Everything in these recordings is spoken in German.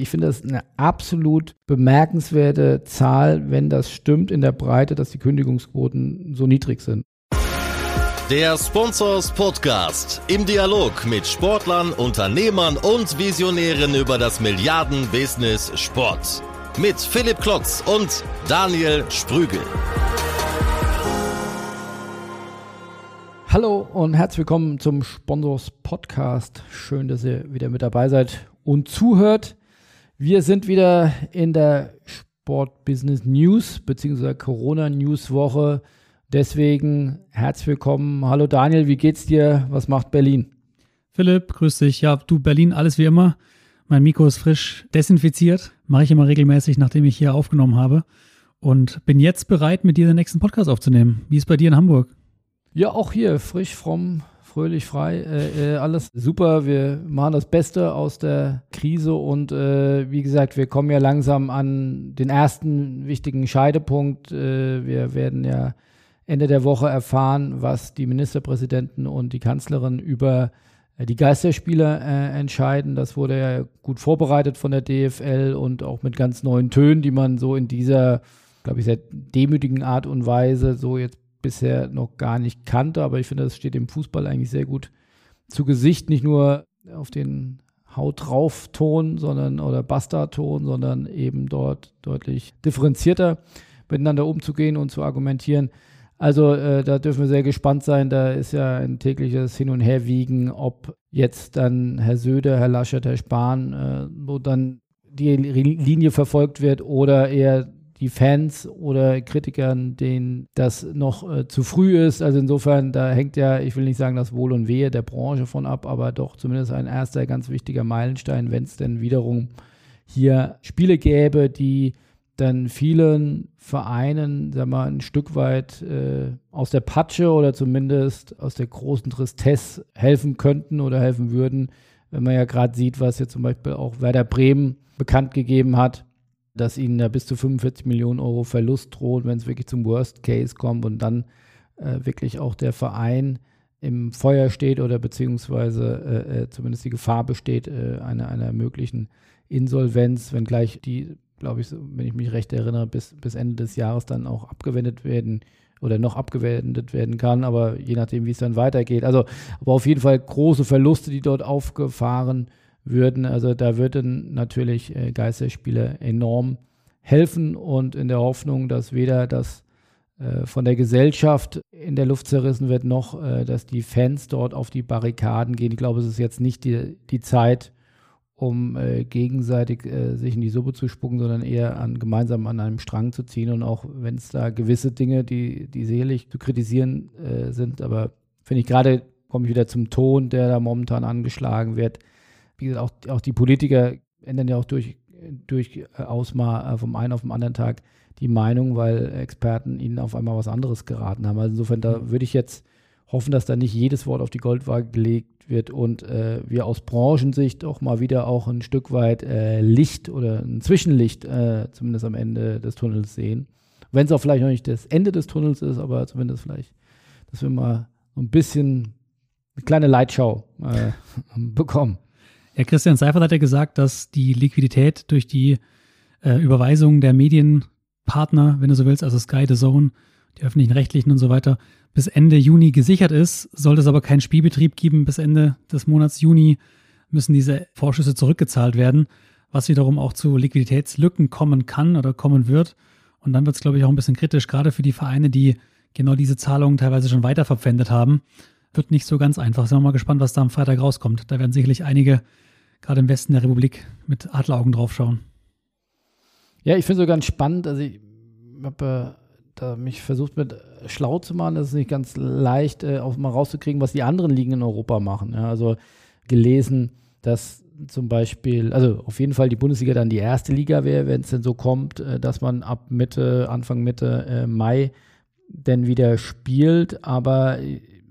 Ich finde das eine absolut bemerkenswerte Zahl, wenn das stimmt in der Breite, dass die Kündigungsquoten so niedrig sind. Der Sponsors Podcast im Dialog mit Sportlern, Unternehmern und Visionären über das Milliarden-Business Sport. Mit Philipp Klotz und Daniel Sprügel. Hallo und herzlich willkommen zum Sponsors Podcast. Schön, dass ihr wieder mit dabei seid und zuhört. Wir sind wieder in der Sport Business News bzw. Corona News Woche. Deswegen herzlich willkommen. Hallo Daniel, wie geht's dir? Was macht Berlin? Philipp, grüß dich. Ja, du Berlin, alles wie immer. Mein Mikro ist frisch desinfiziert. Mache ich immer regelmäßig, nachdem ich hier aufgenommen habe. Und bin jetzt bereit, mit dir den nächsten Podcast aufzunehmen. Wie ist bei dir in Hamburg? Ja, auch hier frisch, fromm, fröhlich, frei, äh, äh, alles super. Wir machen das Beste aus der Krise und äh, wie gesagt, wir kommen ja langsam an den ersten wichtigen Scheidepunkt. Äh, wir werden ja Ende der Woche erfahren, was die Ministerpräsidenten und die Kanzlerin über äh, die Geisterspiele äh, entscheiden. Das wurde ja gut vorbereitet von der DFL und auch mit ganz neuen Tönen, die man so in dieser, glaube ich, sehr demütigen Art und Weise so jetzt bisher noch gar nicht kannte, aber ich finde, das steht dem Fußball eigentlich sehr gut zu Gesicht, nicht nur auf den Haut drauf Ton, sondern oder Bastard-Ton, sondern eben dort deutlich differenzierter miteinander umzugehen und zu argumentieren. Also äh, da dürfen wir sehr gespannt sein. Da ist ja ein tägliches Hin- und Herwiegen, ob jetzt dann Herr Söder, Herr Laschet, Herr Spahn, äh, wo dann die Linie verfolgt wird oder eher die Fans oder Kritikern, denen das noch äh, zu früh ist. Also insofern, da hängt ja, ich will nicht sagen das Wohl und Wehe der Branche von ab, aber doch zumindest ein erster ganz wichtiger Meilenstein, wenn es denn wiederum hier Spiele gäbe, die dann vielen Vereinen, sag mal, ein Stück weit äh, aus der Patsche oder zumindest aus der großen Tristesse helfen könnten oder helfen würden, wenn man ja gerade sieht, was jetzt zum Beispiel auch Werder Bremen bekannt gegeben hat, dass ihnen ja bis zu 45 Millionen Euro Verlust droht, wenn es wirklich zum Worst Case kommt und dann äh, wirklich auch der Verein im Feuer steht oder beziehungsweise äh, äh zumindest die Gefahr besteht äh, einer, einer möglichen Insolvenz, wenngleich die, glaube ich, wenn ich mich recht erinnere, bis, bis Ende des Jahres dann auch abgewendet werden oder noch abgewendet werden kann, aber je nachdem, wie es dann weitergeht. Also, aber auf jeden Fall große Verluste, die dort aufgefahren werden würden. Also da würden natürlich äh, Geisterspiele enorm helfen und in der Hoffnung, dass weder das äh, von der Gesellschaft in der Luft zerrissen wird, noch äh, dass die Fans dort auf die Barrikaden gehen. Ich glaube, es ist jetzt nicht die, die Zeit, um äh, gegenseitig äh, sich in die Suppe zu spucken, sondern eher an, gemeinsam an einem Strang zu ziehen. Und auch wenn es da gewisse Dinge, die, die sicherlich zu kritisieren äh, sind, aber finde ich gerade, komme ich wieder zum Ton, der da momentan angeschlagen wird, wie gesagt, auch, auch die Politiker ändern ja auch durch, durchaus mal äh, vom einen auf den anderen Tag die Meinung, weil Experten ihnen auf einmal was anderes geraten haben. Also insofern, da mhm. würde ich jetzt hoffen, dass da nicht jedes Wort auf die Goldwaage gelegt wird und äh, wir aus Branchensicht auch mal wieder auch ein Stück weit äh, Licht oder ein Zwischenlicht äh, zumindest am Ende des Tunnels sehen. Wenn es auch vielleicht noch nicht das Ende des Tunnels ist, aber zumindest vielleicht, dass wir mal ein bisschen eine kleine Leitschau äh, bekommen. Ja, Christian Seifert hat ja gesagt, dass die Liquidität durch die äh, Überweisung der Medienpartner, wenn du so willst, also Sky, The Zone, die öffentlichen Rechtlichen und so weiter, bis Ende Juni gesichert ist. Sollte es aber keinen Spielbetrieb geben bis Ende des Monats Juni, müssen diese Vorschüsse zurückgezahlt werden, was wiederum auch zu Liquiditätslücken kommen kann oder kommen wird. Und dann wird es, glaube ich, auch ein bisschen kritisch, gerade für die Vereine, die genau diese Zahlungen teilweise schon weiter verpfändet haben. Wird nicht so ganz einfach. Sind wir mal gespannt, was da am Freitag rauskommt. Da werden sicherlich einige gerade im Westen der Republik mit Adleraugen draufschauen. Ja, ich finde es ganz spannend. Also ich habe äh, da mich versucht mit schlau zu machen. Das ist nicht ganz leicht, äh, auch mal rauszukriegen, was die anderen Ligen in Europa machen. Ja, also gelesen, dass zum Beispiel, also auf jeden Fall die Bundesliga dann die erste Liga wäre, wenn es denn so kommt, äh, dass man ab Mitte, Anfang Mitte äh, Mai denn wieder spielt. Aber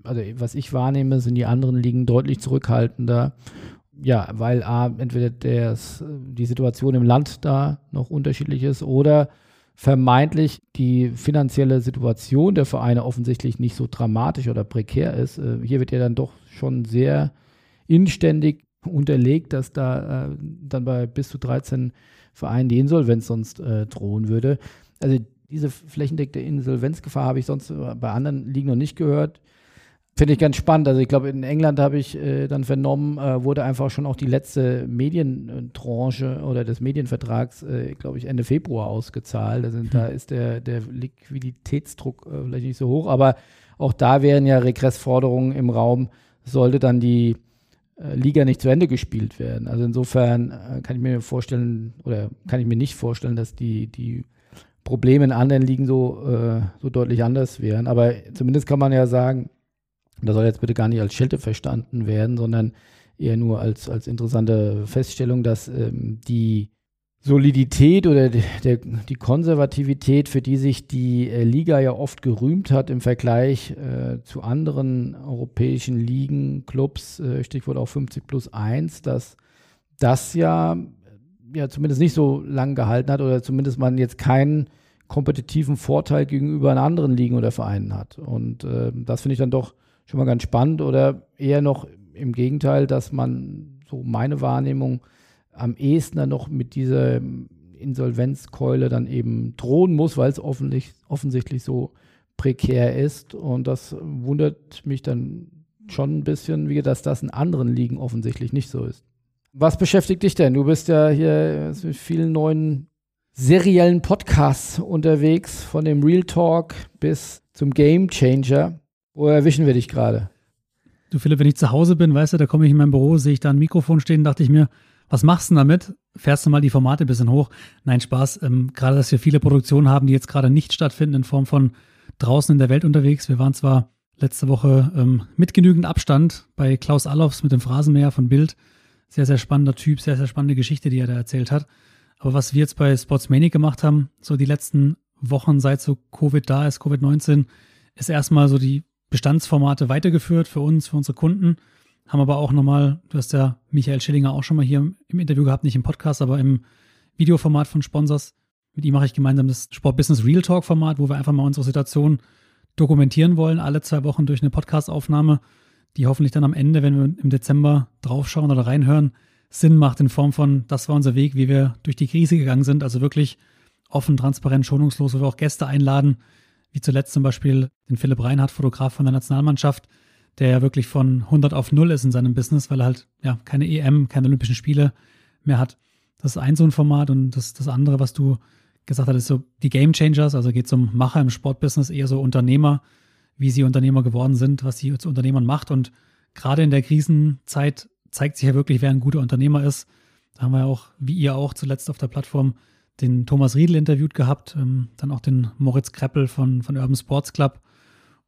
also was ich wahrnehme, sind die anderen Ligen deutlich zurückhaltender ja, weil A, entweder des, die Situation im Land da noch unterschiedlich ist oder vermeintlich die finanzielle Situation der Vereine offensichtlich nicht so dramatisch oder prekär ist. Äh, hier wird ja dann doch schon sehr inständig unterlegt, dass da äh, dann bei bis zu 13 Vereinen die Insolvenz sonst äh, drohen würde. Also diese flächendeckte Insolvenzgefahr habe ich sonst bei anderen Ligen noch nicht gehört. Finde ich ganz spannend. Also ich glaube, in England habe ich äh, dann vernommen, äh, wurde einfach schon auch die letzte Medientranche oder des Medienvertrags, äh, glaube ich, Ende Februar ausgezahlt. Also. Da ist der, der Liquiditätsdruck äh, vielleicht nicht so hoch, aber auch da wären ja Regressforderungen im Raum, sollte dann die äh, Liga nicht zu Ende gespielt werden. Also insofern äh, kann ich mir vorstellen, oder kann ich mir nicht vorstellen, dass die, die Probleme in anderen Ligen so, so deutlich anders wären. Aber zumindest kann man ja sagen, das soll jetzt bitte gar nicht als Schelte verstanden werden, sondern eher nur als, als interessante Feststellung, dass ähm, die Solidität oder die, der, die Konservativität, für die sich die äh, Liga ja oft gerühmt hat im Vergleich äh, zu anderen europäischen Ligen, Clubs, äh, Stichwort auch 50 plus 1, dass das ja, ja zumindest nicht so lang gehalten hat oder zumindest man jetzt keinen kompetitiven Vorteil gegenüber anderen Ligen oder Vereinen hat. Und äh, das finde ich dann doch schon mal ganz spannend oder eher noch im Gegenteil, dass man, so meine Wahrnehmung, am ehesten dann noch mit dieser Insolvenzkeule dann eben drohen muss, weil es offensichtlich, so prekär ist. Und das wundert mich dann schon ein bisschen, wie dass das in anderen Ligen offensichtlich nicht so ist. Was beschäftigt dich denn? Du bist ja hier mit vielen neuen seriellen Podcasts unterwegs, von dem Real Talk bis zum Game Changer. Wo erwischen wir dich gerade? Du Philipp, wenn ich zu Hause bin, weißt du, da komme ich in mein Büro, sehe ich da ein Mikrofon stehen, dachte ich mir, was machst du denn damit? Fährst du mal die Formate ein bisschen hoch? Nein, Spaß. Ähm, gerade, dass wir viele Produktionen haben, die jetzt gerade nicht stattfinden in Form von draußen in der Welt unterwegs. Wir waren zwar letzte Woche ähm, mit genügend Abstand bei Klaus Allofs mit dem Phrasenmäher von Bild. Sehr, sehr spannender Typ, sehr, sehr spannende Geschichte, die er da erzählt hat. Aber was wir jetzt bei Sportsmanic gemacht haben, so die letzten Wochen, seit so Covid da ist, Covid-19, ist erstmal so die Bestandsformate weitergeführt für uns, für unsere Kunden. Haben aber auch nochmal, du hast ja Michael Schillinger auch schon mal hier im Interview gehabt, nicht im Podcast, aber im Videoformat von Sponsors. Mit ihm mache ich gemeinsam das Sport Business Real Talk Format, wo wir einfach mal unsere Situation dokumentieren wollen, alle zwei Wochen durch eine Podcast-Aufnahme, die hoffentlich dann am Ende, wenn wir im Dezember draufschauen oder reinhören, Sinn macht in Form von, das war unser Weg, wie wir durch die Krise gegangen sind. Also wirklich offen, transparent, schonungslos, wo wir auch Gäste einladen, wie zuletzt zum Beispiel den Philipp Reinhardt, Fotograf von der Nationalmannschaft, der ja wirklich von 100 auf 0 ist in seinem Business, weil er halt ja keine EM, keine Olympischen Spiele mehr hat. Das ist ein so ein Format und das, das andere, was du gesagt hast, ist so die Game Changers, also geht es um Macher im Sportbusiness, eher so Unternehmer, wie sie Unternehmer geworden sind, was sie zu Unternehmern macht und gerade in der Krisenzeit zeigt sich ja wirklich, wer ein guter Unternehmer ist. Da haben wir ja auch, wie ihr auch zuletzt auf der Plattform, den Thomas Riedel interviewt gehabt, ähm, dann auch den Moritz Kreppel von, von Urban Sports Club.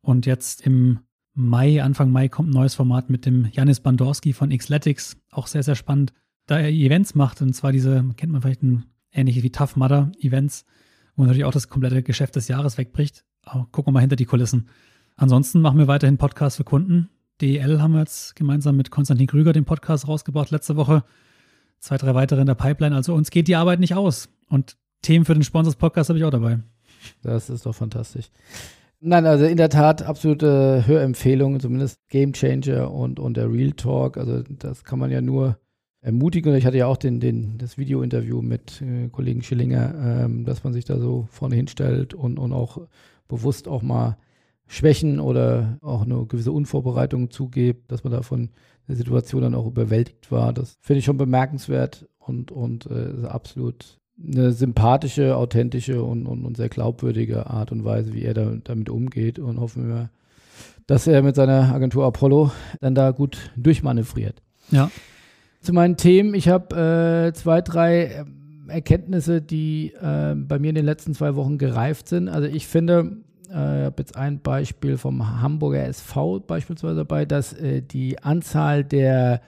Und jetzt im Mai, Anfang Mai kommt ein neues Format mit dem Janis Bandorski von Xletics. Auch sehr, sehr spannend, da er Events macht. Und zwar diese, kennt man vielleicht ein ähnliches wie Tough Mudder Events, wo natürlich auch das komplette Geschäft des Jahres wegbricht. Aber gucken wir mal hinter die Kulissen. Ansonsten machen wir weiterhin Podcasts für Kunden. DEL haben wir jetzt gemeinsam mit Konstantin Krüger den Podcast rausgebracht letzte Woche. Zwei, drei weitere in der Pipeline. Also uns geht die Arbeit nicht aus. Und Themen für den Sponsors Podcast habe ich auch dabei. Das ist doch fantastisch. Nein, also in der Tat absolute Hörempfehlung, zumindest Game Changer und, und der Real Talk. Also das kann man ja nur ermutigen. Ich hatte ja auch den, den, das Video-Interview mit äh, Kollegen Schillinger, ähm, dass man sich da so vorne hinstellt und, und auch bewusst auch mal Schwächen oder auch eine gewisse Unvorbereitung zugibt, dass man da von der Situation dann auch überwältigt war. Das finde ich schon bemerkenswert und, und äh, absolut eine sympathische, authentische und, und, und, sehr glaubwürdige Art und Weise, wie er da, damit umgeht und hoffen wir, dass er mit seiner Agentur Apollo dann da gut durchmanövriert. Ja. Zu meinen Themen, ich habe äh, zwei, drei ähm, Erkenntnisse, die äh, bei mir in den letzten zwei Wochen gereift sind. Also ich finde, äh, ich habe jetzt ein Beispiel vom Hamburger SV beispielsweise dabei, dass äh, die Anzahl der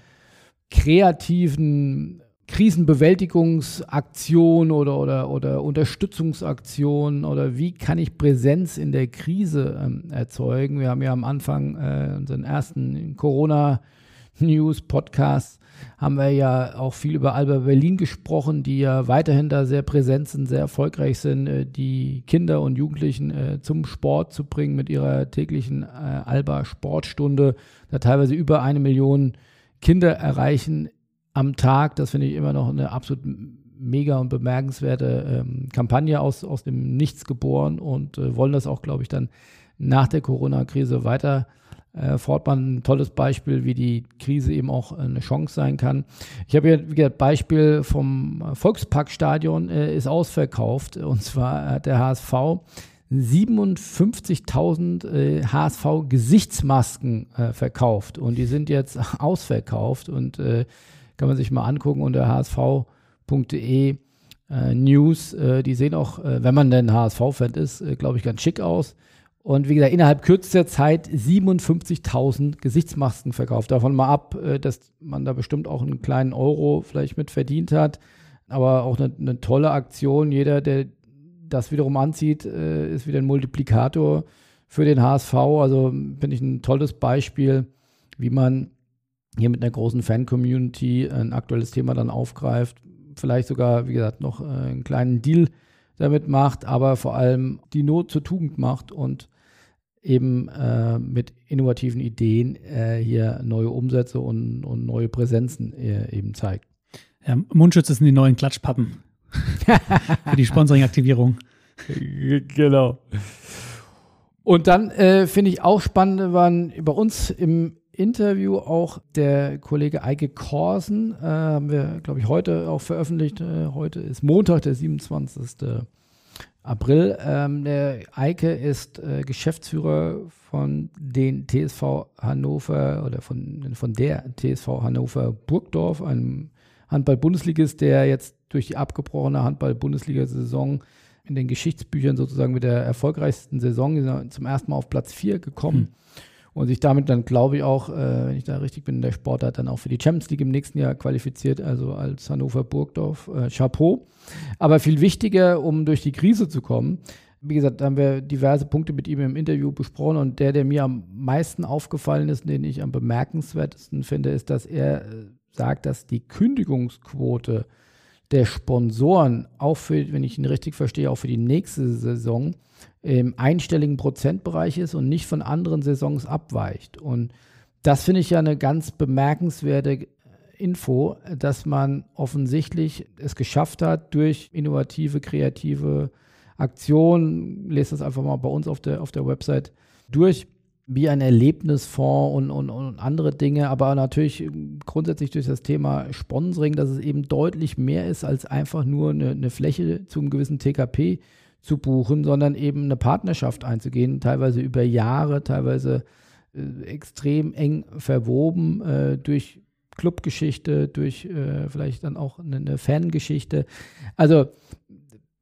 kreativen Krisenbewältigungsaktion oder, oder, oder Unterstützungsaktion oder wie kann ich Präsenz in der Krise ähm, erzeugen? Wir haben ja am Anfang äh, unseren ersten Corona-News-Podcast haben wir ja auch viel über Alba Berlin gesprochen, die ja weiterhin da sehr präsent sind, sehr erfolgreich sind, äh, die Kinder und Jugendlichen äh, zum Sport zu bringen mit ihrer täglichen äh, Alba Sportstunde, da teilweise über eine Million Kinder erreichen am Tag. Das finde ich immer noch eine absolut mega und bemerkenswerte ähm, Kampagne aus, aus dem Nichts geboren und äh, wollen das auch, glaube ich, dann nach der Corona-Krise weiter äh, fortbauen. Ein tolles Beispiel, wie die Krise eben auch eine Chance sein kann. Ich habe hier, wie gesagt, Beispiel vom Volksparkstadion äh, ist ausverkauft und zwar hat der HSV 57.000 äh, HSV-Gesichtsmasken äh, verkauft und die sind jetzt ausverkauft und äh, kann man sich mal angucken unter hsv.de äh, News. Äh, die sehen auch, äh, wenn man denn HSV-Fan ist, glaube ich, ganz schick aus. Und wie gesagt, innerhalb kürzester Zeit 57.000 Gesichtsmasken verkauft. Davon mal ab, dass man da bestimmt auch einen kleinen Euro vielleicht mit verdient hat. Aber auch eine, eine tolle Aktion. Jeder, der das wiederum anzieht, äh, ist wieder ein Multiplikator für den HSV. Also finde ich ein tolles Beispiel, wie man hier mit einer großen Fan-Community ein aktuelles Thema dann aufgreift. Vielleicht sogar, wie gesagt, noch äh, einen kleinen Deal damit macht, aber vor allem die Not zur Tugend macht und eben äh, mit innovativen Ideen äh, hier neue Umsätze und, und neue Präsenzen äh, eben zeigt. Ja, Mundschütze sind die neuen Klatschpappen. Für die Sponsoring-Aktivierung. genau. Und dann äh, finde ich auch spannend, waren bei uns im Interview auch der Kollege Eike Korsen, äh, haben wir, glaube ich, heute auch veröffentlicht. Äh, heute ist Montag, der 27. April. Ähm, der Eike ist äh, Geschäftsführer von den TSV Hannover oder von, von der TSV Hannover Burgdorf, einem Handball-Bundesligist, der jetzt durch die abgebrochene Handball-Bundesliga-Saison in den Geschichtsbüchern sozusagen mit der erfolgreichsten Saison zum ersten Mal auf Platz 4 gekommen. Mhm. Und sich damit dann, glaube ich, auch, äh, wenn ich da richtig bin, in der Sportart dann auch für die Champions League im nächsten Jahr qualifiziert, also als Hannover Burgdorf. Äh, Chapeau. Aber viel wichtiger, um durch die Krise zu kommen, wie gesagt, da haben wir diverse Punkte mit ihm im Interview besprochen und der, der mir am meisten aufgefallen ist, den ich am bemerkenswertesten finde, ist, dass er äh, sagt, dass die Kündigungsquote der Sponsoren auch für, wenn ich ihn richtig verstehe, auch für die nächste Saison im einstelligen Prozentbereich ist und nicht von anderen Saisons abweicht. Und das finde ich ja eine ganz bemerkenswerte Info, dass man offensichtlich es geschafft hat, durch innovative, kreative Aktionen, lest das einfach mal bei uns auf der, auf der Website durch, wie ein Erlebnisfonds und, und, und andere Dinge, aber natürlich grundsätzlich durch das Thema Sponsoring, dass es eben deutlich mehr ist als einfach nur eine, eine Fläche zu einem gewissen TKP zu buchen, sondern eben eine Partnerschaft einzugehen, teilweise über Jahre, teilweise äh, extrem eng verwoben äh, durch Clubgeschichte, durch äh, vielleicht dann auch eine, eine Fangeschichte. Also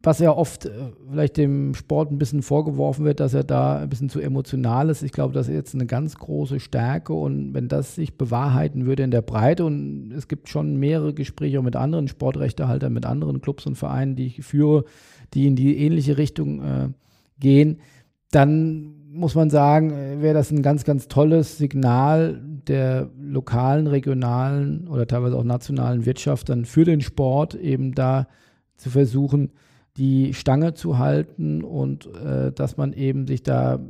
was ja oft äh, vielleicht dem Sport ein bisschen vorgeworfen wird, dass er da ein bisschen zu emotional ist. Ich glaube, das ist jetzt eine ganz große Stärke und wenn das sich bewahrheiten würde in der Breite und es gibt schon mehrere Gespräche mit anderen Sportrechtehaltern, mit anderen Clubs und Vereinen, die ich führe, die in die ähnliche Richtung äh, gehen, dann muss man sagen, äh, wäre das ein ganz, ganz tolles Signal der lokalen, regionalen oder teilweise auch nationalen Wirtschaft dann für den Sport eben da zu versuchen, die Stange zu halten und äh, dass man eben sich da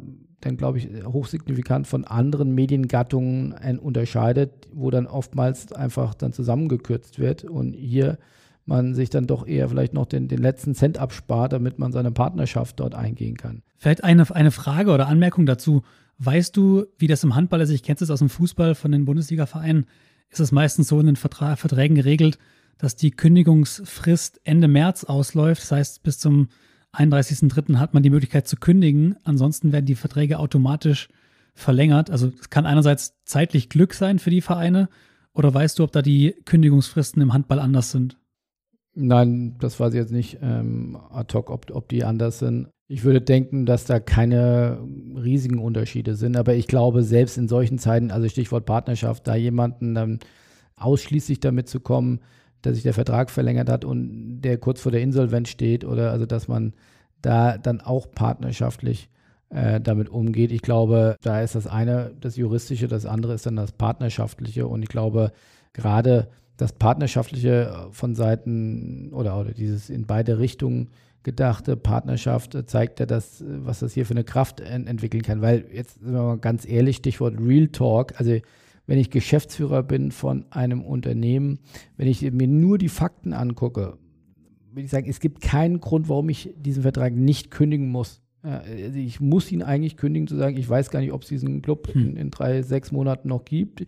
dann, glaube ich, hochsignifikant von anderen Mediengattungen unterscheidet, wo dann oftmals einfach dann zusammengekürzt wird und hier man sich dann doch eher vielleicht noch den, den letzten Cent abspart, damit man seine Partnerschaft dort eingehen kann. Vielleicht eine, eine Frage oder Anmerkung dazu. Weißt du, wie das im Handball ist? Ich kenne es aus dem Fußball von den Bundesliga-Vereinen. Ist es meistens so in den Vertra Verträgen geregelt, dass die Kündigungsfrist Ende März ausläuft. Das heißt, bis zum 31.03. hat man die Möglichkeit zu kündigen. Ansonsten werden die Verträge automatisch verlängert. Also es kann einerseits zeitlich Glück sein für die Vereine oder weißt du, ob da die Kündigungsfristen im Handball anders sind? Nein, das weiß ich jetzt nicht ähm, ad hoc, ob, ob die anders sind. Ich würde denken, dass da keine riesigen Unterschiede sind, aber ich glaube, selbst in solchen Zeiten, also Stichwort Partnerschaft, da jemanden dann ausschließlich damit zu kommen, dass sich der Vertrag verlängert hat und der kurz vor der Insolvenz steht oder also dass man da dann auch partnerschaftlich äh, damit umgeht. Ich glaube, da ist das eine das Juristische, das andere ist dann das Partnerschaftliche und ich glaube, gerade das Partnerschaftliche von Seiten oder, oder dieses in beide Richtungen gedachte Partnerschaft zeigt ja das, was das hier für eine Kraft entwickeln kann. Weil jetzt sind wir mal ganz ehrlich, Stichwort Real Talk, also wenn ich Geschäftsführer bin von einem Unternehmen, wenn ich mir nur die Fakten angucke, würde ich sagen, es gibt keinen Grund, warum ich diesen Vertrag nicht kündigen muss. Also ich muss ihn eigentlich kündigen, zu sagen, ich weiß gar nicht, ob es diesen Club hm. in, in, drei, sechs Monaten noch gibt.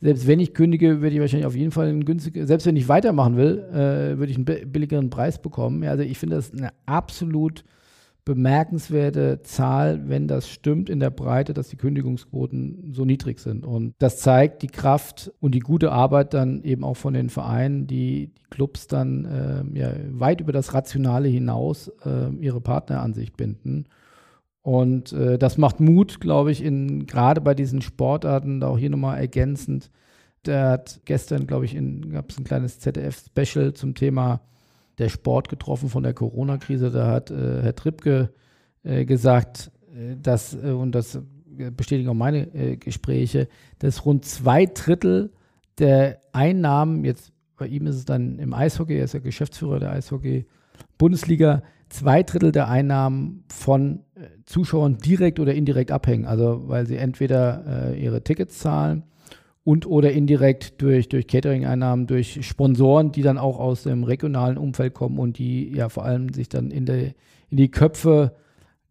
Selbst wenn ich kündige, würde ich wahrscheinlich auf jeden Fall einen günstigen, selbst wenn ich weitermachen will, äh, würde ich einen billigeren Preis bekommen. Also ich finde das eine absolut bemerkenswerte Zahl, wenn das stimmt in der Breite, dass die Kündigungsquoten so niedrig sind. Und das zeigt die Kraft und die gute Arbeit dann eben auch von den Vereinen, die die Clubs dann äh, ja, weit über das Rationale hinaus äh, ihre Partner an sich binden. Und äh, das macht Mut, glaube ich, in gerade bei diesen Sportarten, da auch hier nochmal ergänzend. Der hat gestern, glaube ich, gab es ein kleines ZDF-Special zum Thema der Sport getroffen von der Corona-Krise. Da hat äh, Herr Trippke äh, gesagt, äh, dass, äh, und das bestätigen auch meine äh, Gespräche, dass rund zwei Drittel der Einnahmen, jetzt bei ihm ist es dann im Eishockey, er ist ja Geschäftsführer der Eishockey-Bundesliga, zwei Drittel der Einnahmen von Zuschauern direkt oder indirekt abhängen. Also weil sie entweder ihre Tickets zahlen und oder indirekt durch, durch Catering-Einnahmen, durch Sponsoren, die dann auch aus dem regionalen Umfeld kommen und die ja vor allem sich dann in, der, in die Köpfe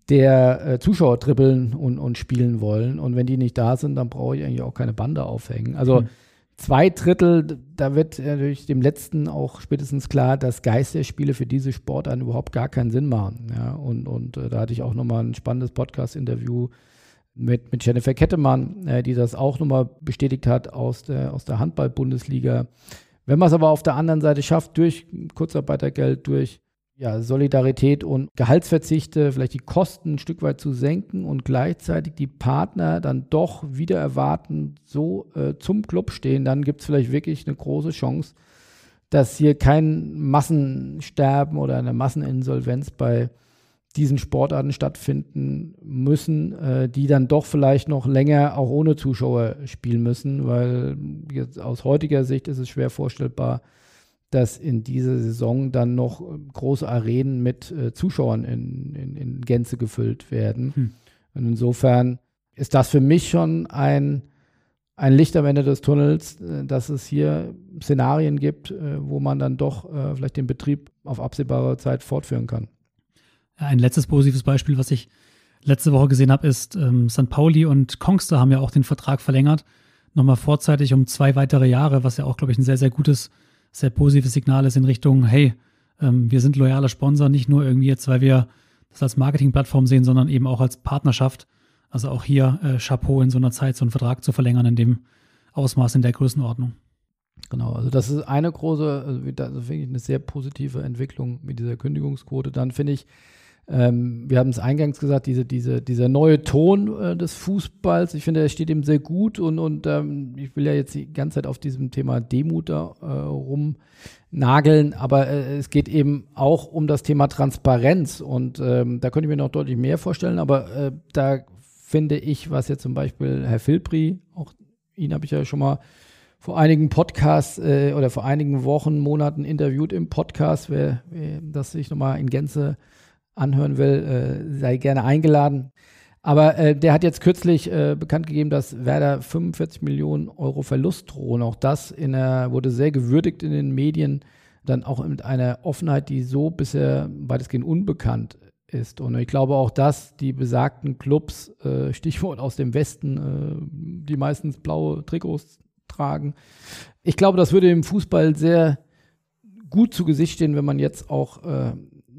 der äh, Zuschauer trippeln und, und spielen wollen. Und wenn die nicht da sind, dann brauche ich eigentlich auch keine Bande aufhängen. Also mhm. zwei Drittel, da wird natürlich dem letzten auch spätestens klar, dass Geisterspiele für diese Sportarten überhaupt gar keinen Sinn machen. Ja, und, und äh, da hatte ich auch nochmal ein spannendes Podcast-Interview mit, mit Jennifer Kettemann, äh, die das auch nochmal bestätigt hat aus der, aus der Handball-Bundesliga. Wenn man es aber auf der anderen Seite schafft, durch Kurzarbeitergeld, durch ja, Solidarität und Gehaltsverzichte, vielleicht die Kosten ein Stück weit zu senken und gleichzeitig die Partner dann doch wieder erwarten, so äh, zum Club stehen, dann gibt es vielleicht wirklich eine große Chance, dass hier kein Massensterben oder eine Masseninsolvenz bei diesen Sportarten stattfinden müssen, äh, die dann doch vielleicht noch länger auch ohne Zuschauer spielen müssen, weil jetzt aus heutiger Sicht ist es schwer vorstellbar, dass in dieser Saison dann noch große Arenen mit äh, Zuschauern in, in, in, Gänze gefüllt werden. Hm. Und insofern ist das für mich schon ein, ein Licht am Ende des Tunnels, äh, dass es hier Szenarien gibt, äh, wo man dann doch äh, vielleicht den Betrieb auf absehbare Zeit fortführen kann. Ein letztes positives Beispiel, was ich letzte Woche gesehen habe, ist ähm, St. Pauli und Kongster haben ja auch den Vertrag verlängert. Nochmal vorzeitig um zwei weitere Jahre, was ja auch, glaube ich, ein sehr, sehr gutes, sehr positives Signal ist in Richtung, hey, ähm, wir sind loyaler Sponsor, nicht nur irgendwie jetzt, weil wir das als Marketingplattform sehen, sondern eben auch als Partnerschaft. Also auch hier äh, Chapeau in so einer Zeit, so einen Vertrag zu verlängern in dem Ausmaß, in der Größenordnung. Genau, also das ist eine große, also finde ich eine sehr positive Entwicklung mit dieser Kündigungsquote. Dann finde ich, ähm, wir haben es eingangs gesagt, diese, diese, dieser neue Ton äh, des Fußballs, ich finde, der steht ihm sehr gut und, und ähm, ich will ja jetzt die ganze Zeit auf diesem Thema Demut da äh, rumnageln, aber äh, es geht eben auch um das Thema Transparenz und ähm, da könnte ich mir noch deutlich mehr vorstellen, aber äh, da finde ich, was jetzt zum Beispiel Herr Filbri, auch ihn habe ich ja schon mal vor einigen Podcasts äh, oder vor einigen Wochen, Monaten interviewt im Podcast, wer, wer das sich nochmal in Gänze anhören will, äh, sei gerne eingeladen. Aber äh, der hat jetzt kürzlich äh, bekannt gegeben, dass Werder 45 Millionen Euro Verlust drohen. Auch das der, wurde sehr gewürdigt in den Medien, dann auch mit einer Offenheit, die so bisher weitestgehend unbekannt ist. Und ich glaube auch, dass die besagten Clubs, äh, Stichwort aus dem Westen, äh, die meistens blaue Trikots tragen, ich glaube, das würde dem Fußball sehr gut zu Gesicht stehen, wenn man jetzt auch äh,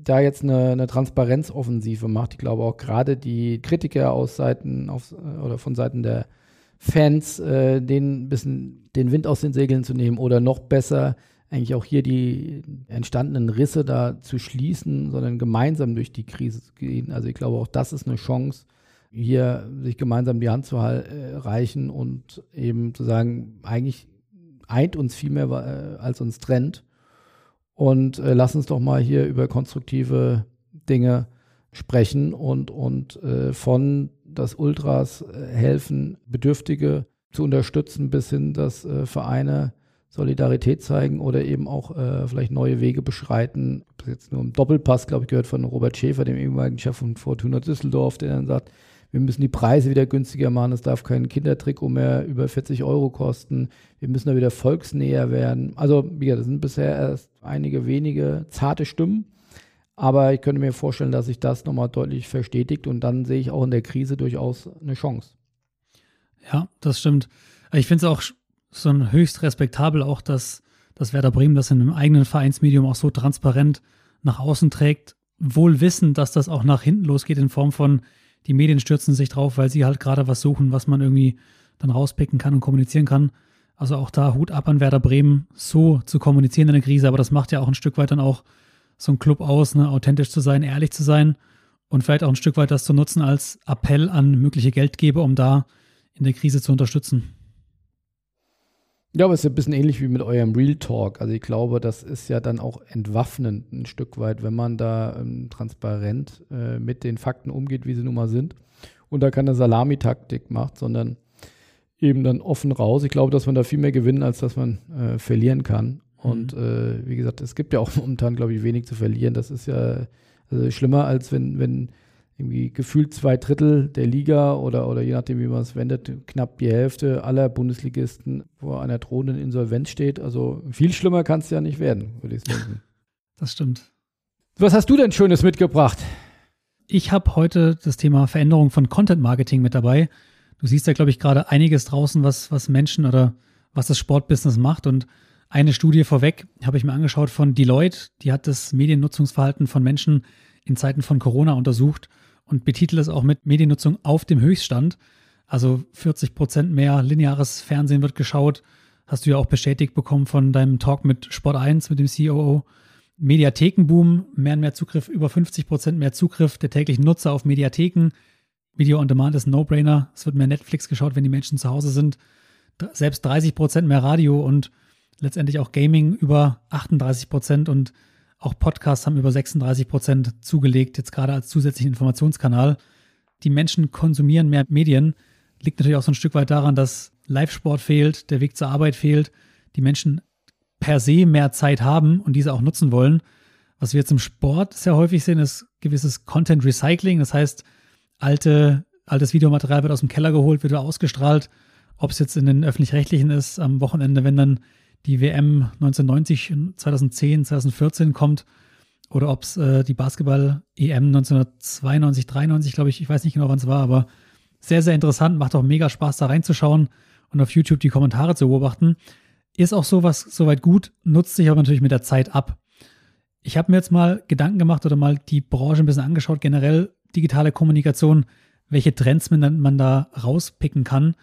da jetzt eine, eine Transparenzoffensive macht. Ich glaube auch gerade die Kritiker aus Seiten auf, oder von Seiten der Fans, äh, den bisschen den Wind aus den Segeln zu nehmen oder noch besser eigentlich auch hier die entstandenen Risse da zu schließen, sondern gemeinsam durch die Krise zu gehen. Also ich glaube auch das ist eine Chance, hier sich gemeinsam die Hand zu äh, reichen und eben zu sagen, eigentlich eint uns viel mehr äh, als uns trennt. Und äh, lass uns doch mal hier über konstruktive Dinge sprechen und, und äh, von das Ultras äh, helfen, Bedürftige zu unterstützen, bis hin, dass äh, Vereine Solidarität zeigen oder eben auch äh, vielleicht neue Wege beschreiten. Das jetzt nur im Doppelpass, glaube ich, gehört von Robert Schäfer, dem ehemaligen Chef von Fortuna Düsseldorf, der dann sagt, Wir müssen die Preise wieder günstiger machen. Es darf kein Kindertrikot mehr über 40 Euro kosten. Wir müssen da wieder volksnäher werden. Also, wie das sind bisher erst einige wenige zarte Stimmen. Aber ich könnte mir vorstellen, dass sich das nochmal deutlich verstetigt und dann sehe ich auch in der Krise durchaus eine Chance. Ja, das stimmt. Ich finde es auch so höchst respektabel, auch dass, dass Werder Bremen das in einem eigenen Vereinsmedium auch so transparent nach außen trägt, wohl wissend, dass das auch nach hinten losgeht in Form von, die Medien stürzen sich drauf, weil sie halt gerade was suchen, was man irgendwie dann rauspicken kann und kommunizieren kann. Also auch da Hut ab an Werder Bremen, so zu kommunizieren in der Krise, aber das macht ja auch ein Stück weit dann auch so ein Club aus, ne, authentisch zu sein, ehrlich zu sein und vielleicht auch ein Stück weit das zu nutzen als Appell an mögliche Geldgeber, um da in der Krise zu unterstützen. Ja, aber es ist ein bisschen ähnlich wie mit eurem Real Talk. Also ich glaube, das ist ja dann auch entwaffnend ein Stück weit, wenn man da ähm, transparent äh, mit den Fakten umgeht, wie sie nun mal sind und da keine Salamitaktik macht, sondern eben dann offen raus. Ich glaube, dass man da viel mehr gewinnen, als dass man äh, verlieren kann. Und mhm. äh, wie gesagt, es gibt ja auch momentan, glaube ich, wenig zu verlieren. Das ist ja also schlimmer, als wenn, wenn irgendwie gefühlt zwei Drittel der Liga oder, oder je nachdem, wie man es wendet, knapp die Hälfte aller Bundesligisten vor einer drohenden Insolvenz steht. Also viel schlimmer kann es ja nicht werden, würde ich sagen. Das stimmt. Was hast du denn Schönes mitgebracht? Ich habe heute das Thema Veränderung von Content Marketing mit dabei. Du siehst ja, glaube ich, gerade einiges draußen, was, was Menschen oder was das Sportbusiness macht. Und eine Studie vorweg habe ich mir angeschaut von Deloitte. Die hat das Mediennutzungsverhalten von Menschen in Zeiten von Corona untersucht und betitelt es auch mit Mediennutzung auf dem Höchststand. Also 40 Prozent mehr lineares Fernsehen wird geschaut. Hast du ja auch bestätigt bekommen von deinem Talk mit Sport 1, mit dem COO. Mediathekenboom, mehr und mehr Zugriff, über 50 Prozent mehr Zugriff der täglichen Nutzer auf Mediatheken. Video on Demand ist ein No-Brainer. Es wird mehr Netflix geschaut, wenn die Menschen zu Hause sind. Selbst 30 Prozent mehr Radio und letztendlich auch Gaming über 38 Prozent und auch Podcasts haben über 36 Prozent zugelegt, jetzt gerade als zusätzlichen Informationskanal. Die Menschen konsumieren mehr Medien. Liegt natürlich auch so ein Stück weit daran, dass Live-Sport fehlt, der Weg zur Arbeit fehlt, die Menschen per se mehr Zeit haben und diese auch nutzen wollen. Was wir jetzt im Sport sehr häufig sehen, ist gewisses Content Recycling. Das heißt, alte, altes Videomaterial wird aus dem Keller geholt, wird ausgestrahlt. Ob es jetzt in den öffentlich-rechtlichen ist, am Wochenende, wenn dann die WM 1990, 2010, 2014 kommt oder ob es äh, die Basketball-EM 1992, 93, glaube ich, ich weiß nicht genau, wann es war, aber sehr, sehr interessant, macht auch mega Spaß, da reinzuschauen und auf YouTube die Kommentare zu beobachten. Ist auch sowas soweit gut, nutzt sich aber natürlich mit der Zeit ab. Ich habe mir jetzt mal Gedanken gemacht oder mal die Branche ein bisschen angeschaut, generell digitale Kommunikation, welche Trends man, da rauspicken kann,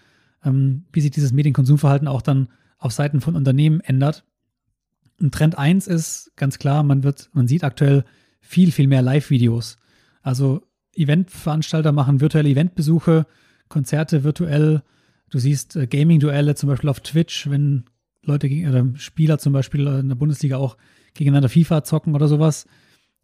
ähm, wie sich dieses Medienkonsumverhalten auch dann auf Seiten von Unternehmen ändert. Und Trend 1 ist ganz klar, man wird, man sieht aktuell viel, viel mehr Live-Videos. Also Eventveranstalter machen virtuelle Eventbesuche, Konzerte virtuell. Du siehst äh, Gaming-Duelle zum Beispiel auf Twitch, wenn Leute gegen oder Spieler zum Beispiel in der Bundesliga auch gegeneinander FIFA zocken oder sowas.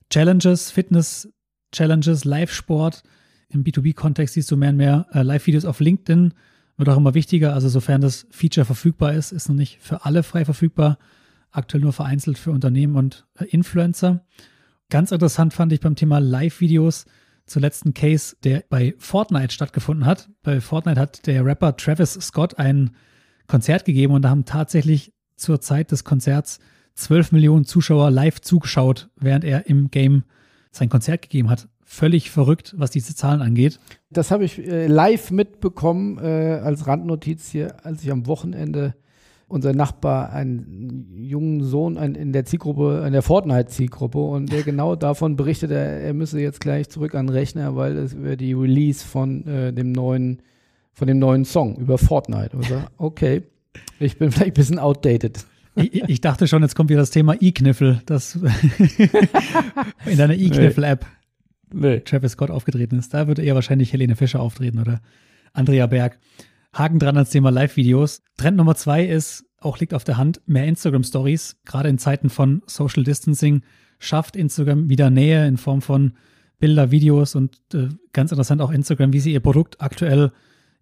Challenges, Fitness-Challenges, Live-Sport. Im B2B-Kontext siehst du mehr und mehr äh, Live-Videos auf LinkedIn wird auch immer wichtiger. Also sofern das Feature verfügbar ist, ist noch nicht für alle frei verfügbar. Aktuell nur vereinzelt für Unternehmen und äh, Influencer. Ganz interessant fand ich beim Thema Live-Videos zuletzt ein Case, der bei Fortnite stattgefunden hat. Bei Fortnite hat der Rapper Travis Scott ein Konzert gegeben und da haben tatsächlich zur Zeit des Konzerts 12 Millionen Zuschauer live zugeschaut, während er im Game sein Konzert gegeben hat völlig verrückt, was diese Zahlen angeht. Das habe ich äh, live mitbekommen äh, als Randnotiz hier, als ich am Wochenende unser Nachbar einen jungen Sohn ein, in der Zielgruppe, in der Fortnite-Zielgruppe und der genau davon berichtet, er, er müsse jetzt gleich zurück an den Rechner, weil es über die Release von äh, dem neuen, von dem neuen Song über Fortnite. Und so, okay, ich bin vielleicht ein bisschen outdated. Ich, ich, dachte schon, jetzt kommt wieder das Thema E-Kniffel, das in deiner E-Kniffel-App nee. Travis Scott aufgetreten ist. Da würde eher wahrscheinlich Helene Fischer auftreten oder Andrea Berg. Haken dran als Thema Live-Videos. Trend Nummer zwei ist, auch liegt auf der Hand, mehr Instagram-Stories. Gerade in Zeiten von Social Distancing schafft Instagram wieder Nähe in Form von Bilder, Videos und äh, ganz interessant auch Instagram, wie sie ihr Produkt aktuell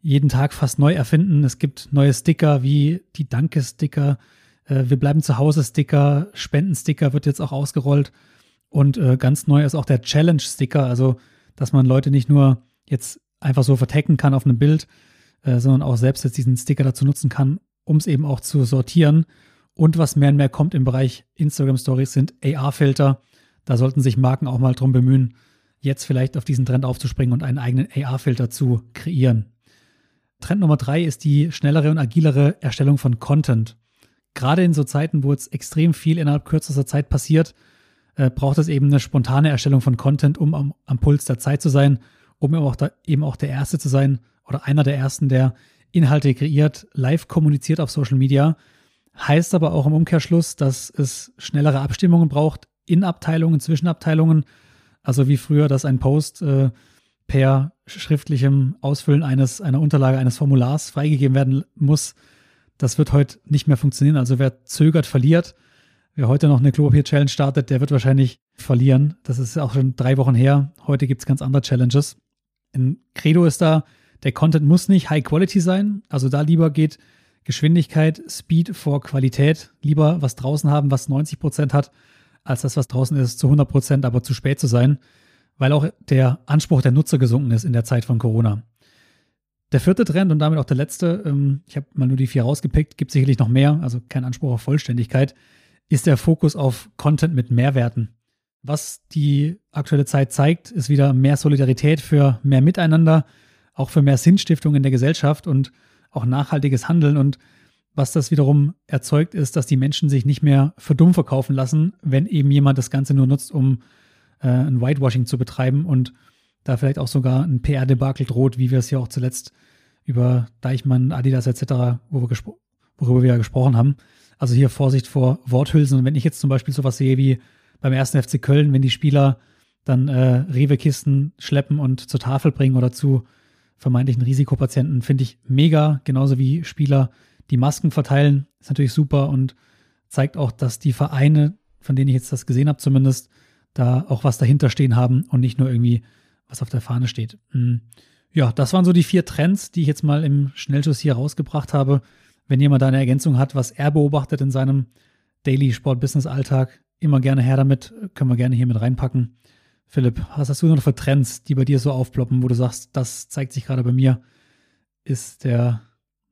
jeden Tag fast neu erfinden. Es gibt neue Sticker wie die Danke-Sticker, äh, wir bleiben zu Hause Sticker, Spenden-Sticker wird jetzt auch ausgerollt. Und äh, ganz neu ist auch der Challenge-Sticker, also dass man Leute nicht nur jetzt einfach so vertecken kann auf einem Bild, äh, sondern auch selbst jetzt diesen Sticker dazu nutzen kann, um es eben auch zu sortieren. Und was mehr und mehr kommt im Bereich Instagram Stories sind AR-Filter. Da sollten sich Marken auch mal drum bemühen, jetzt vielleicht auf diesen Trend aufzuspringen und einen eigenen AR-Filter zu kreieren. Trend Nummer drei ist die schnellere und agilere Erstellung von Content. Gerade in so Zeiten, wo jetzt extrem viel innerhalb kürzester Zeit passiert, äh, braucht es eben eine spontane Erstellung von Content, um am, am Puls der Zeit zu sein, um eben auch, da, eben auch der Erste zu sein oder einer der Ersten, der Inhalte kreiert, live kommuniziert auf Social Media. Heißt aber auch im Umkehrschluss, dass es schnellere Abstimmungen braucht in Abteilungen, zwischen Abteilungen. Also wie früher, dass ein Post äh, per schriftlichem Ausfüllen eines, einer Unterlage eines Formulars freigegeben werden muss. Das wird heute nicht mehr funktionieren. Also wer zögert, verliert. Wer heute noch eine Klopapier-Challenge startet, der wird wahrscheinlich verlieren. Das ist auch schon drei Wochen her. Heute gibt es ganz andere Challenges. In Credo ist da, der Content muss nicht High Quality sein. Also da lieber geht Geschwindigkeit, Speed vor Qualität. Lieber was draußen haben, was 90 Prozent hat, als das, was draußen ist, zu 100 Prozent, aber zu spät zu sein. Weil auch der Anspruch der Nutzer gesunken ist in der Zeit von Corona. Der vierte Trend und damit auch der letzte, ähm, ich habe mal nur die vier rausgepickt, gibt sicherlich noch mehr, also kein Anspruch auf Vollständigkeit, ist der Fokus auf Content mit Mehrwerten. Was die aktuelle Zeit zeigt, ist wieder mehr Solidarität für mehr Miteinander, auch für mehr Sinnstiftung in der Gesellschaft und auch nachhaltiges Handeln. Und was das wiederum erzeugt, ist, dass die Menschen sich nicht mehr für dumm verkaufen lassen, wenn eben jemand das Ganze nur nutzt, um äh, ein Whitewashing zu betreiben und da vielleicht auch sogar ein PR-Debakel droht, wie wir es ja auch zuletzt über Deichmann, Adidas etc., wo wir worüber wir ja gesprochen haben. Also hier Vorsicht vor Worthülsen. Und wenn ich jetzt zum Beispiel sowas sehe wie beim ersten FC Köln, wenn die Spieler dann äh, Rewe-Kisten schleppen und zur Tafel bringen oder zu vermeintlichen Risikopatienten, finde ich mega. Genauso wie Spieler die Masken verteilen, ist natürlich super und zeigt auch, dass die Vereine, von denen ich jetzt das gesehen habe zumindest, da auch was dahinter stehen haben und nicht nur irgendwie was auf der Fahne steht. Hm. Ja, das waren so die vier Trends, die ich jetzt mal im Schnellschuss hier rausgebracht habe. Wenn jemand da eine Ergänzung hat, was er beobachtet in seinem Daily Sport Business Alltag, immer gerne her damit, können wir gerne hier mit reinpacken. Philipp, was hast du noch für Trends, die bei dir so aufploppen, wo du sagst, das zeigt sich gerade bei mir, ist der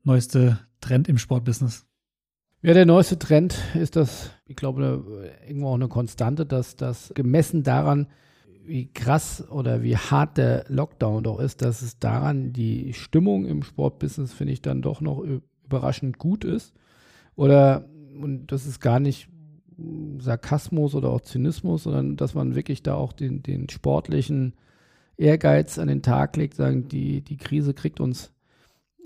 neueste Trend im Sportbusiness? Ja, der neueste Trend ist das, ich glaube, irgendwo auch eine Konstante, dass das gemessen daran, wie krass oder wie hart der Lockdown doch ist, dass es daran die Stimmung im Sportbusiness, finde ich, dann doch noch überraschend gut ist. Oder, und das ist gar nicht Sarkasmus oder auch Zynismus, sondern dass man wirklich da auch den, den sportlichen Ehrgeiz an den Tag legt, sagen, die, die Krise kriegt uns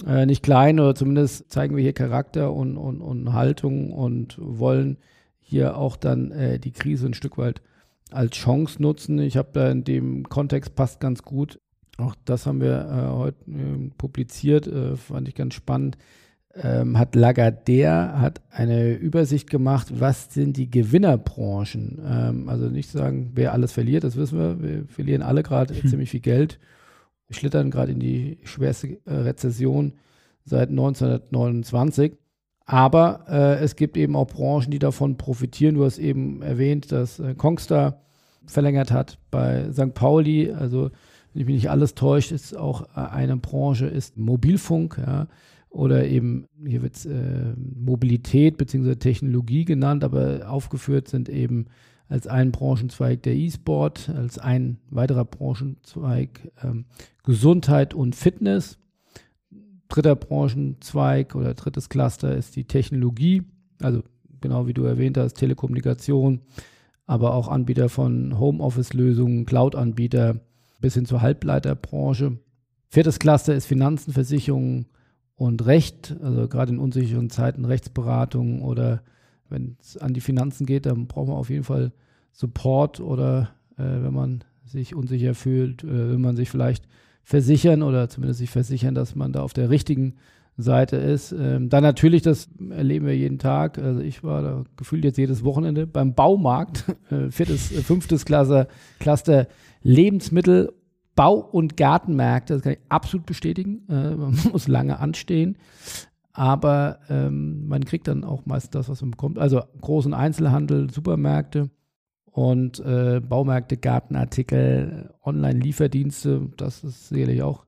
äh, nicht klein oder zumindest zeigen wir hier Charakter und, und, und Haltung und wollen hier auch dann äh, die Krise ein Stück weit als Chance nutzen. Ich habe da in dem Kontext passt ganz gut. Auch das haben wir äh, heute äh, publiziert, äh, fand ich ganz spannend ähm, hat Lagardère hat eine Übersicht gemacht, was sind die Gewinnerbranchen. Ähm, also nicht sagen, wer alles verliert, das wissen wir. Wir verlieren alle gerade hm. ziemlich viel Geld. Wir schlittern gerade in die schwerste äh, Rezession seit 1929. Aber äh, es gibt eben auch Branchen, die davon profitieren. Du hast eben erwähnt, dass äh, Kongstar verlängert hat bei St. Pauli. Also, wenn ich mich nicht alles täuscht, ist auch äh, eine Branche, ist Mobilfunk. Ja oder eben, hier wird es äh, Mobilität bzw. Technologie genannt, aber aufgeführt sind eben als ein Branchenzweig der E-Sport, als ein weiterer Branchenzweig ähm, Gesundheit und Fitness. Dritter Branchenzweig oder drittes Cluster ist die Technologie, also genau wie du erwähnt hast, Telekommunikation, aber auch Anbieter von Homeoffice-Lösungen, Cloud-Anbieter bis hin zur Halbleiterbranche. Viertes Cluster ist Finanzen, Versicherungen, und Recht, also gerade in unsicheren Zeiten Rechtsberatung oder wenn es an die Finanzen geht, dann braucht man auf jeden Fall Support oder äh, wenn man sich unsicher fühlt, äh, will man sich vielleicht versichern oder zumindest sich versichern, dass man da auf der richtigen Seite ist. Ähm, dann natürlich, das erleben wir jeden Tag. Also ich war da gefühlt jetzt jedes Wochenende beim Baumarkt, äh, viertes, äh, fünftes Cluster, Cluster Lebensmittel Bau- und Gartenmärkte, das kann ich absolut bestätigen. Äh, man muss lange anstehen, aber ähm, man kriegt dann auch meist das, was man bekommt. Also großen Einzelhandel, Supermärkte und äh, Baumärkte, Gartenartikel, Online-Lieferdienste, das ist sicherlich auch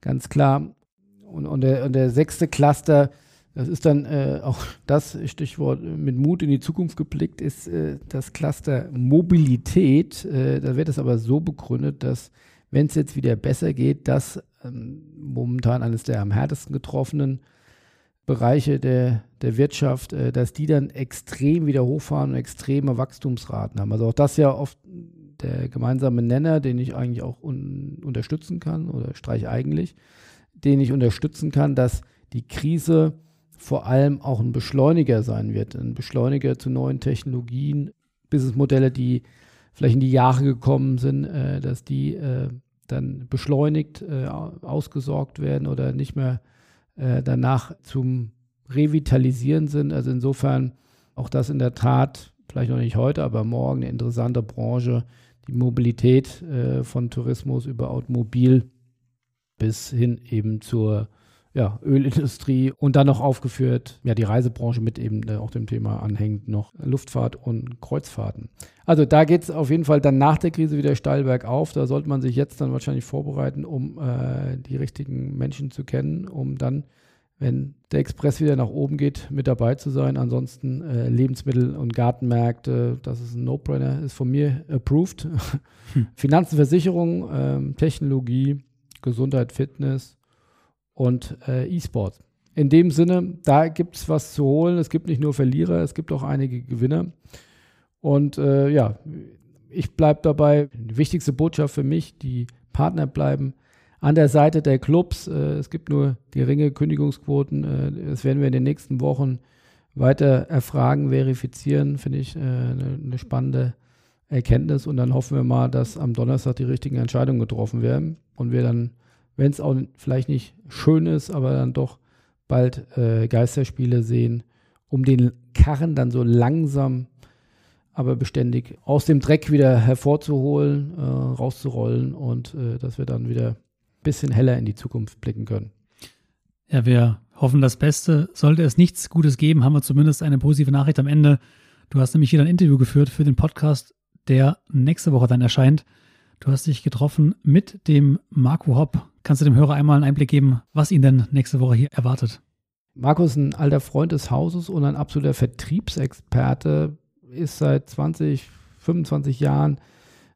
ganz klar. Und, und, der, und der sechste Cluster, das ist dann äh, auch das Stichwort mit Mut in die Zukunft geblickt, ist äh, das Cluster Mobilität. Äh, da wird es aber so begründet, dass wenn es jetzt wieder besser geht, das ähm, momentan eines der am härtesten getroffenen Bereiche der, der Wirtschaft, äh, dass die dann extrem wieder hochfahren und extreme Wachstumsraten haben. Also auch das ja oft der gemeinsame Nenner, den ich eigentlich auch un unterstützen kann, oder streich eigentlich, den ich unterstützen kann, dass die Krise vor allem auch ein Beschleuniger sein wird, ein Beschleuniger zu neuen Technologien, Businessmodelle, die vielleicht in die Jahre gekommen sind, äh, dass die äh, dann beschleunigt äh, ausgesorgt werden oder nicht mehr äh, danach zum Revitalisieren sind. Also insofern auch das in der Tat, vielleicht noch nicht heute, aber morgen eine interessante Branche, die Mobilität äh, von Tourismus über Automobil bis hin eben zur ja, Ölindustrie und dann noch aufgeführt, ja, die Reisebranche mit eben äh, auch dem Thema anhängt noch Luftfahrt und Kreuzfahrten. Also da geht es auf jeden Fall dann nach der Krise wieder steil bergauf. Da sollte man sich jetzt dann wahrscheinlich vorbereiten, um äh, die richtigen Menschen zu kennen, um dann, wenn der Express wieder nach oben geht, mit dabei zu sein. Ansonsten äh, Lebensmittel- und Gartenmärkte, das ist ein No-Brainer, ist von mir approved. Hm. Finanzen, Versicherung, ähm, Technologie, Gesundheit, Fitness, und äh, E-Sport. In dem Sinne, da gibt es was zu holen. Es gibt nicht nur Verlierer, es gibt auch einige Gewinner. Und äh, ja, ich bleibe dabei. Die wichtigste Botschaft für mich, die Partner bleiben an der Seite der Clubs. Äh, es gibt nur geringe Kündigungsquoten. Äh, das werden wir in den nächsten Wochen weiter erfragen, verifizieren. Finde ich äh, eine spannende Erkenntnis. Und dann hoffen wir mal, dass am Donnerstag die richtigen Entscheidungen getroffen werden und wir dann wenn es auch vielleicht nicht schön ist, aber dann doch bald äh, Geisterspiele sehen, um den Karren dann so langsam, aber beständig aus dem Dreck wieder hervorzuholen, äh, rauszurollen und äh, dass wir dann wieder ein bisschen heller in die Zukunft blicken können. Ja, wir hoffen das Beste. Sollte es nichts Gutes geben, haben wir zumindest eine positive Nachricht am Ende. Du hast nämlich wieder ein Interview geführt für den Podcast, der nächste Woche dann erscheint. Du hast dich getroffen mit dem Marco Hopp. Kannst du dem Hörer einmal einen Einblick geben, was ihn denn nächste Woche hier erwartet? Marco ist ein alter Freund des Hauses und ein absoluter Vertriebsexperte, ist seit 20, 25 Jahren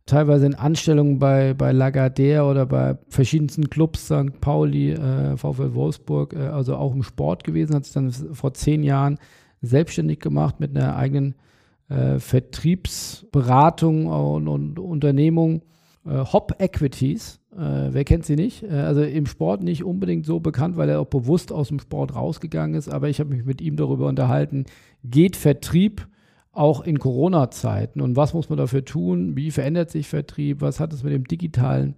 teilweise in Anstellungen bei, bei Lagardère oder bei verschiedensten Clubs, St. Pauli, äh, VfL Wolfsburg, äh, also auch im Sport gewesen, hat sich dann vor zehn Jahren selbstständig gemacht mit einer eigenen äh, Vertriebsberatung und, und Unternehmung Hop Equities. Äh, wer kennt sie nicht? Äh, also im Sport nicht unbedingt so bekannt, weil er auch bewusst aus dem Sport rausgegangen ist. Aber ich habe mich mit ihm darüber unterhalten, geht Vertrieb auch in Corona-Zeiten und was muss man dafür tun? Wie verändert sich Vertrieb? Was hat es mit dem digitalen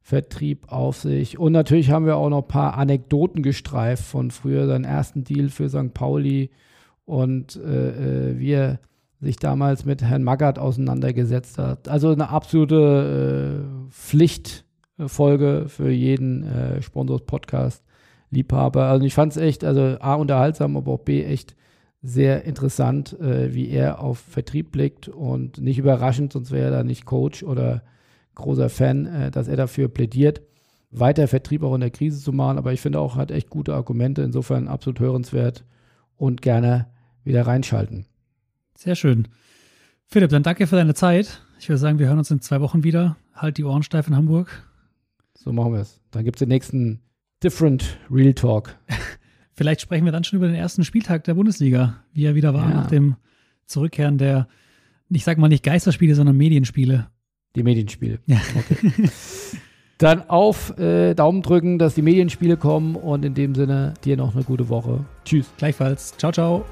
Vertrieb auf sich? Und natürlich haben wir auch noch ein paar Anekdoten gestreift von früher, seinen ersten Deal für St. Pauli und äh, äh wie er sich damals mit Herrn Magath auseinandergesetzt hat. Also eine absolute äh, Pflichtfolge für jeden äh, Sponsors-Podcast-Liebhaber. Also ich fand es echt, also A, unterhaltsam, aber auch B, echt sehr interessant, äh, wie er auf Vertrieb blickt und nicht überraschend, sonst wäre er da nicht Coach oder großer Fan, äh, dass er dafür plädiert, weiter Vertrieb auch in der Krise zu machen. Aber ich finde auch, hat echt gute Argumente, insofern absolut hörenswert und gerne wieder reinschalten. Sehr schön. Philipp, dann danke für deine Zeit. Ich würde sagen, wir hören uns in zwei Wochen wieder. Halt die Ohren steif in Hamburg. So machen wir es. Dann gibt es den nächsten Different Real Talk. Vielleicht sprechen wir dann schon über den ersten Spieltag der Bundesliga, wie er wieder war ja. nach dem Zurückkehren der, ich sag mal nicht Geisterspiele, sondern Medienspiele. Die Medienspiele. Ja. Okay. dann auf äh, Daumen drücken, dass die Medienspiele kommen und in dem Sinne dir noch eine gute Woche. Tschüss. Gleichfalls. Ciao, ciao.